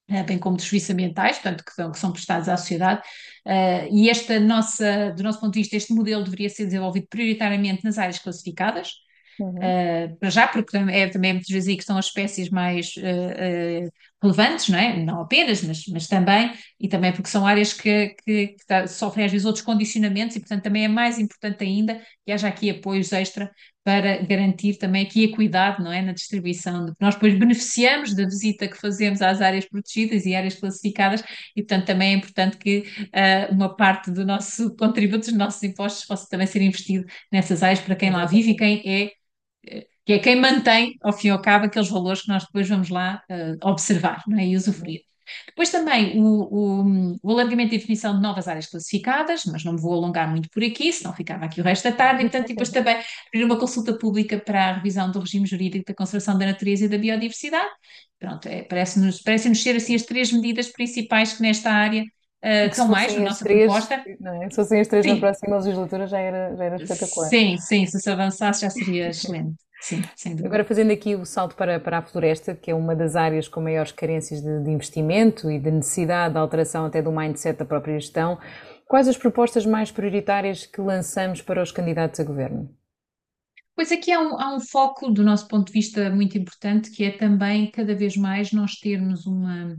Speaker 2: Eh, bem como dos serviços ambientais, portanto, que são, que são prestados à sociedade. Uh, e esta nossa, do nosso ponto de vista, este modelo deveria ser desenvolvido prioritariamente nas áreas classificadas, uhum. uh, para já, porque é também muitas vezes aí que são as espécies mais uh, relevantes, não é? Não apenas, mas, mas também, e também porque são áreas que, que, que tá, sofrem às vezes outros condicionamentos e, portanto, também é mais importante ainda que haja aqui apoios extra para garantir também aqui equidade, não é, na distribuição. Nós depois beneficiamos da visita que fazemos às áreas protegidas e áreas classificadas e, portanto, também é importante que uh, uma parte do nosso contributo, dos nossos impostos, possa também ser investido nessas áreas para quem lá vive e quem é que é quem mantém, ao fim e ao cabo, aqueles valores que nós depois vamos lá uh, observar não é? e usufruir. Depois também o, o, o, alargamento e definição de novas áreas classificadas, mas não me vou alongar muito por aqui, senão ficava aqui o resto da tarde, e portanto depois também abrir uma consulta pública para a revisão do regime jurídico da conservação da natureza e da biodiversidade. Pronto, é, parece-nos parece ser assim as três medidas principais que nesta área Uh, são mais a nossa três,
Speaker 1: proposta. É? Se fossem as três sim. na próxima legislatura já era, já era espetacular.
Speaker 2: Sim, sim, se se avançasse já seria excelente. Sim.
Speaker 1: Agora, fazendo aqui o salto para, para a floresta, que é uma das áreas com maiores carências de, de investimento e de necessidade de alteração até do mindset da própria gestão, quais as propostas mais prioritárias que lançamos para os candidatos a governo?
Speaker 2: Pois aqui há um, há um, foco, do nosso ponto de vista, muito importante, que é também cada vez mais nós termos uma,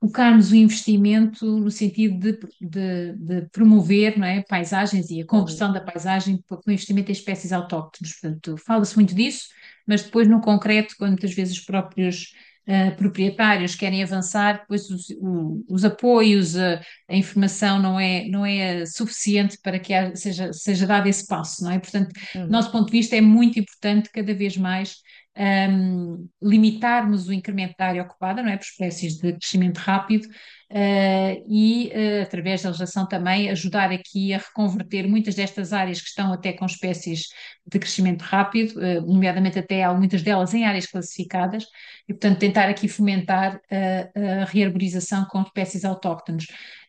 Speaker 2: focarmos o investimento no sentido de, de, de, promover não é, paisagens e a conversão da paisagem com o investimento em espécies autóctones. Portanto, fala-se muito disso, mas depois no concreto, quando muitas vezes os próprios uh, proprietários querem avançar, depois os, o, os apoios, a, a, informação não é, não é suficiente para que seja, seja dado esse passo, não é? Portanto, uhum. do nosso ponto de vista é muito importante cada vez mais um, limitarmos o incremento da área ocupada, não é, por espécies de crescimento rápido, Uh, e, uh, através da legislação também, ajudar aqui a reconverter muitas destas áreas que estão até com espécies de crescimento rápido, uh, nomeadamente até muitas delas em áreas classificadas, e, portanto, tentar aqui fomentar a rearborização com espécies autóctones.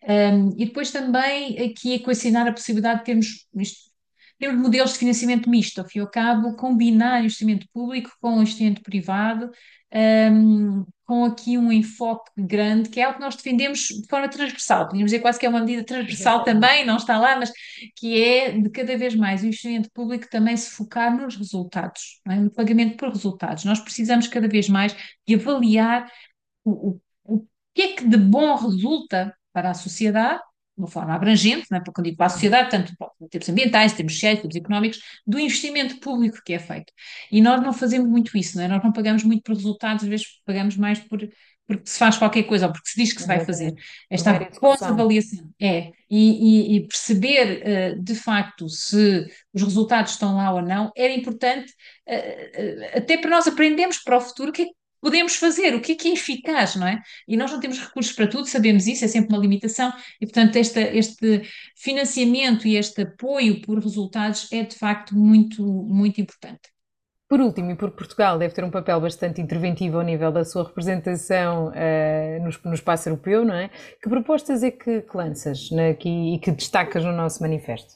Speaker 2: Um, e depois também aqui equacionar a possibilidade de termos isto, temos modelos de financiamento misto, ao fim e ao cabo, combinar investimento público com investimento privado, um, com aqui um enfoque grande, que é algo que nós defendemos de forma transversal. Podríamos dizer quase que é uma medida transversal também, não está lá, mas que é de cada vez mais o investimento público também se focar nos resultados, é? no pagamento por resultados. Nós precisamos cada vez mais de avaliar o, o, o que é que de bom resulta para a sociedade de uma forma abrangente, não é? quando digo para a sociedade, tanto em termos ambientais, em termos sociais, em termos económicos, do investimento público que é feito. E nós não fazemos muito isso, não é? Nós não pagamos muito por resultados, às vezes pagamos mais por porque se faz qualquer coisa ou porque se diz que se vai fazer. Esta pós-avaliação é, e, e, e perceber uh, de facto se os resultados estão lá ou não, era importante uh, uh, até para nós aprendermos para o futuro o que é podemos fazer, o que é que é eficaz, não é? E nós não temos recursos para tudo, sabemos isso, é sempre uma limitação, e portanto esta, este financiamento e este apoio por resultados é de facto muito, muito importante.
Speaker 1: Por último, e porque Portugal deve ter um papel bastante interventivo ao nível da sua representação uh, no, no, espaço europeu, não é? Que propostas é que, que lanças né, aqui, e que destacas no nosso manifesto?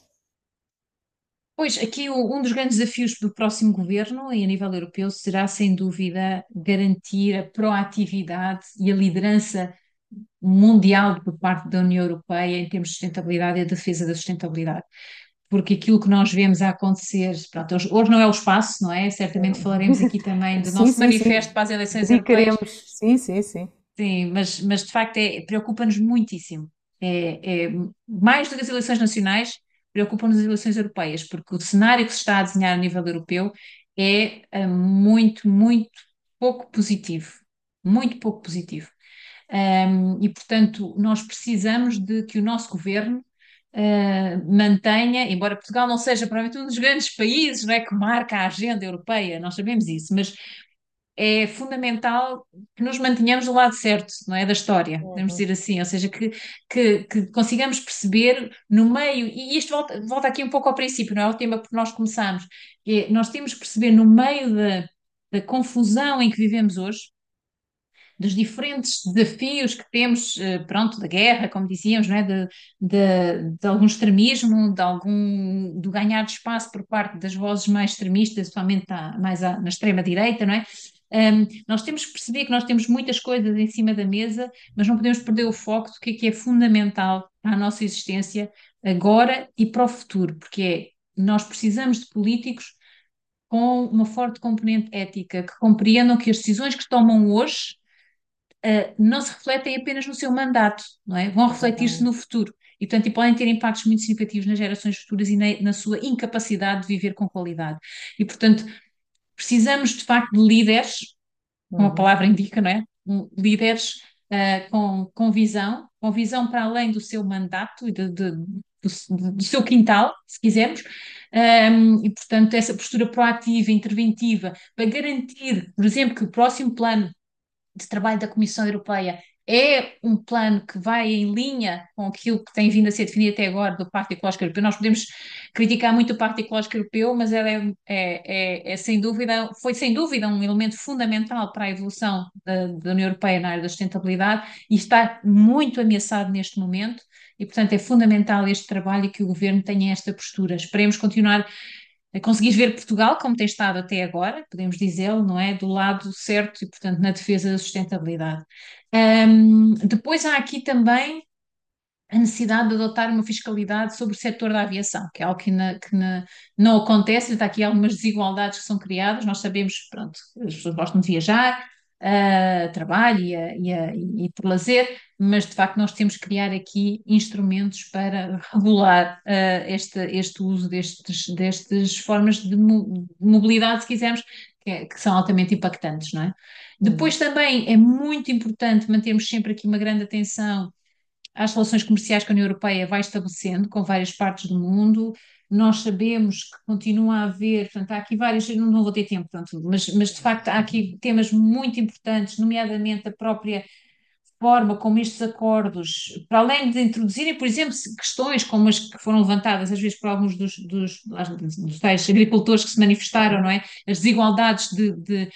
Speaker 2: Pois, aqui o, um dos grandes desafios do próximo governo e a nível europeu será, sem dúvida, garantir a proatividade e a liderança mundial por parte da União Europeia em termos de sustentabilidade e a defesa da sustentabilidade. Porque aquilo que nós vemos a acontecer, pronto, hoje, hoje não é o espaço, não é? Certamente falaremos aqui também do sim, nosso sim, manifesto sim. para as eleições europeias.
Speaker 1: Sim, sim, sim.
Speaker 2: Sim, mas, mas de facto é, preocupa-nos muitíssimo. É, é, mais do que as eleições nacionais, preocupam-nos as eleições europeias, porque o cenário que se está a desenhar a nível europeu é uh, muito, muito pouco positivo. Muito pouco positivo. Um, e, portanto, nós precisamos de que o nosso governo uh, mantenha, embora Portugal não seja provavelmente um dos grandes países não é, que marca a agenda europeia, nós sabemos isso, mas é fundamental que nos mantenhamos do lado certo, não é? Da história, uhum. podemos dizer assim, ou seja, que, que, que, consigamos perceber no meio, e isto volta, volta aqui um pouco ao princípio, não é? O tema por nós começamos, é, nós temos que perceber no meio da, da confusão em que vivemos hoje, dos diferentes desafios que temos, eh, pronto, da guerra, como dizíamos, não é? de, de, de algum extremismo, de algum do ganhar de espaço por parte das vozes mais extremistas, especialmente mais à, na extrema direita, não é? Um, nós temos que perceber que nós temos muitas coisas em cima da mesa, mas não podemos perder o foco do que é que é fundamental para a nossa existência agora e para o futuro, porque é, nós precisamos de políticos com uma forte componente ética, que compreendam que as decisões que tomam hoje uh, não se refletem apenas no seu mandato, não é? Vão refletir-se no futuro. E, portanto, e podem ter impactos muito significativos nas gerações futuras e na, na sua incapacidade de viver com qualidade. E, portanto, precisamos de facto de líderes, como a uhum. palavra indica, não é? Líderes uh, com, com visão, com visão para além do seu mandato e de, de, do, do, seu quintal, se quisermos, um, e portanto essa postura proativa, interventiva, para garantir, por exemplo, que o próximo plano de trabalho da Comissão Europeia é um plano que vai em linha com aquilo que tem vindo a ser definido até agora do Pacto Ecológico Europeu. Nós podemos criticar muito o Pacto Ecológico Europeu, mas ele é, é, é, é sem dúvida, foi sem dúvida um elemento fundamental para a evolução da, da, União Europeia na área da sustentabilidade e está muito ameaçado neste momento. E, portanto, é fundamental este trabalho e que o governo tenha esta postura. Esperemos continuar a conseguir ver Portugal como tem estado até agora, podemos dizê-lo, não é? Do lado certo e, portanto, na defesa da sustentabilidade. Depois há aqui também a necessidade de adotar uma fiscalidade sobre o setor da aviação, que é algo que, na, que na, não acontece, está aqui algumas desigualdades que são criadas, nós sabemos, pronto, as pessoas gostam de viajar, uh, trabalho e, a, e, a, e, por lazer, mas de facto nós temos que criar aqui instrumentos para regular uh, este, este uso destes, destas formas de mobilidade, se quisermos, que, é, que são altamente impactantes, não é? Depois uhum. também é muito importante mantermos sempre aqui uma grande atenção às relações comerciais que a União Europeia vai estabelecendo com várias partes do mundo, nós sabemos que continua a haver, portanto, há aqui vários, não, não vou ter tempo, portanto, mas, mas de facto há aqui temas muito importantes, nomeadamente a própria forma como estes acordos, para além de introduzirem, por exemplo, questões como as que foram levantadas às vezes por alguns dos, dos, dos tais agricultores que se manifestaram, não é? As desigualdades de, de,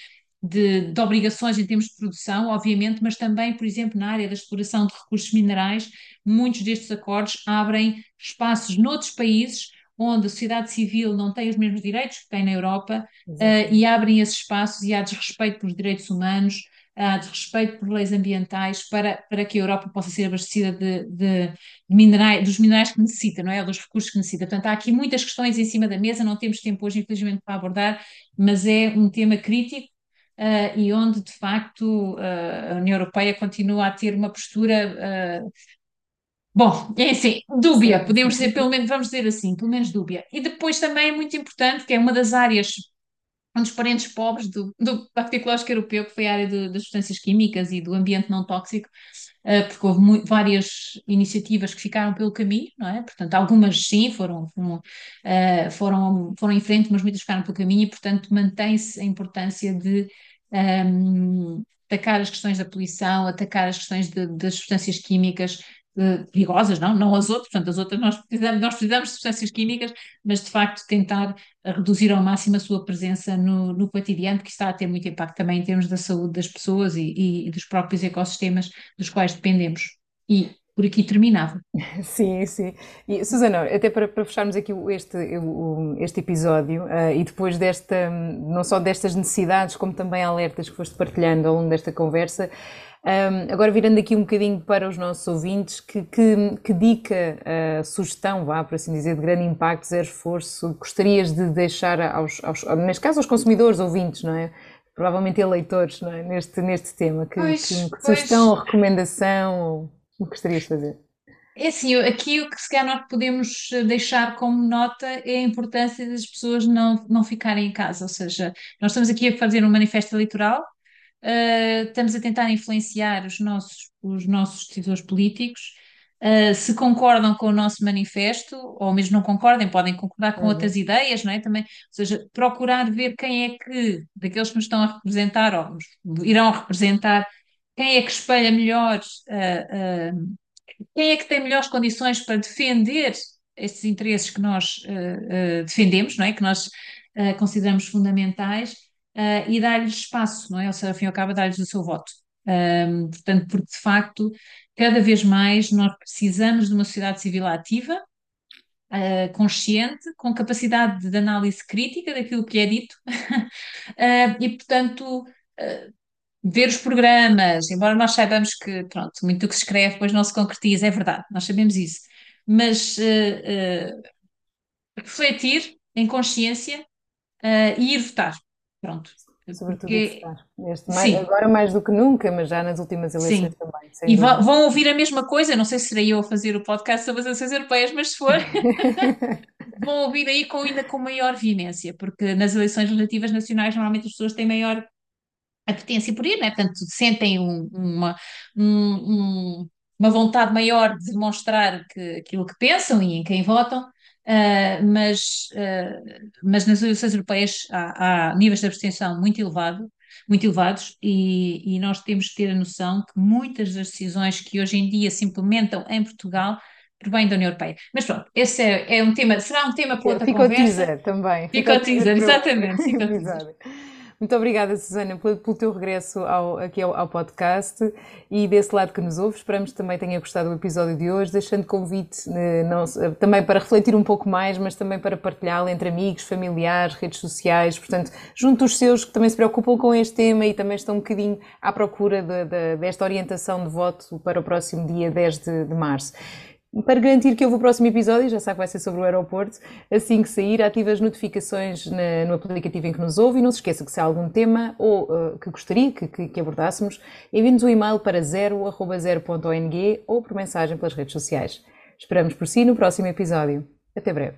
Speaker 2: de, de, obrigações em termos de produção, obviamente, mas também, por exemplo, na área da exploração de recursos minerais, muitos destes acordos abrem espaços noutros países onde a sociedade civil não tem os mesmos direitos que tem na Europa uh, e abrem esses espaços e há desrespeito pelos direitos humanos, uh, de respeito por leis ambientais para, para que a Europa possa ser abastecida de, de, de minerais, dos minerais que necessita, não é? Dos recursos que necessita. Portanto, há aqui muitas questões em cima da mesa, não temos tempo hoje, infelizmente, para abordar, mas é um tema crítico uh, e onde, de facto, uh, a União Europeia continua a ter uma postura. Bom, é assim, dúbia, podemos dizer, pelo menos, vamos dizer assim, pelo menos dúbia. E depois também é muito importante, que é uma das áreas um dos parentes pobres do, do Pacto Ecológico Europeu, que foi a área de, das substâncias químicas e do ambiente não tóxico, uh, porque houve muito, várias iniciativas que ficaram pelo caminho, não é? Portanto, algumas sim foram, foram, uh, foram, foram em frente, mas muitas ficaram pelo caminho e, portanto, mantém-se a importância de um, ehm, atacar as questões da poluição, atacar as questões de, das substâncias químicas, perigosas, não, não as outras, portanto, as outras nós precisamos, nós precisamos de substâncias químicas, mas de facto tentar reduzir ao máximo a sua presença no, no cotidiano, porque está a ter muito impacto também em termos da saúde das pessoas e, e dos próprios ecossistemas dos quais dependemos. E por aqui terminava.
Speaker 1: Sim, sim. E, Susana, até para, para fecharmos aqui este, este episódio uh, e depois desta, não só destas necessidades, como também alertas que foste partilhando ao longo desta conversa, um, agora, virando aqui um bocadinho para os nossos ouvintes, que, que, que dica, uh, sugestão, vá, por assim dizer, de grande impacto, zero esforço, gostarias de deixar aos, aos, neste caso, aos consumidores, ouvintes, não é? Provavelmente eleitores, não é? Neste, neste tema. Que, pois, que, que sugestão ou recomendação o que gostarias de fazer?
Speaker 2: É assim, aqui o que se calhar nós podemos deixar como nota é a importância das pessoas não, não ficarem em casa, ou seja, nós estamos aqui a fazer um manifesto eleitoral, uh, estamos a tentar influenciar os nossos, os nossos decisores políticos. Uh, se concordam com o nosso manifesto, ou mesmo não concordem, podem concordar com uhum. outras ideias, não é? Também, ou seja, procurar ver quem é que, daqueles que nos estão a representar, ou irão representar, quem é que espelha melhor, uh, uh, quem é que tem melhores condições para defender estes interesses que nós defendemos, não é? Que nós consideramos fundamentais uh, e dar-lhes espaço, não é? Ou seja, ao fim e ao cabo, dar-lhes o seu voto. Um, portanto, porque de facto, cada vez mais nós precisamos de uma sociedade civil ativa, uh, consciente, com capacidade de análise crítica daquilo que é dito, uh, e portanto. ver os programas, embora nós saibamos que, pronto, muito do que se escreve depois não se concretiza, é verdade, nós sabemos isso, mas refletir em consciência e ir votar. Pronto.
Speaker 1: Sobretudo Porque... Neste, mais, agora mais do que nunca, mas já nas últimas eleições Sim. também.
Speaker 2: E dúvida. vão ouvir a mesma coisa, não sei se serei eu a fazer o podcast sobre as eleições europeias, mas se for, vão ouvir aí com, ainda com maior veemência, porque nas eleições legislativas nacionais normalmente as pessoas têm maior apetência por ir, né? portanto sentem um, uma, um, uma vontade maior de demonstrar que, aquilo que pensam e em quem votam, Uh, mas, uh, mas nas eleições europeias há, há, níveis de abstenção muito, elevado, muito elevados e, e, nós temos que ter a noção que muitas das decisões que hoje em dia se implementam em Portugal provêm da União Europeia. Mas pronto, esse é, é um tema, será um tema para outra Fica conversa. Fica o teaser
Speaker 1: também.
Speaker 2: Fica o teaser, exatamente. Fica o teaser.
Speaker 1: Muito obrigada, Susana, pelo, pelo teu regresso ao, aqui ao, ao, podcast e desse lado que nos ouve. Esperamos que também tenha gostado do episódio de hoje, deixando convite eh, não, também para refletir um pouco mais, mas também para partilhá-lo entre amigos, familiares, redes sociais, portanto, junto dos seus que também se preocupam com este tema e também estão um bocadinho à procura de, de, desta orientação de voto para o próximo dia 10 de, de março. Para garantir que houve o próximo episódio, já sabe que vai ser sobre o aeroporto, assim que sair, ative as notificações na, no aplicativo em que nos ouve e não se esqueça que se há algum tema ou uh, que gostaria que, que, que abordássemos, envie-nos um e-mail para 0.0.ong ou por mensagem pelas redes sociais. Esperamos por si no próximo episódio. Até breve.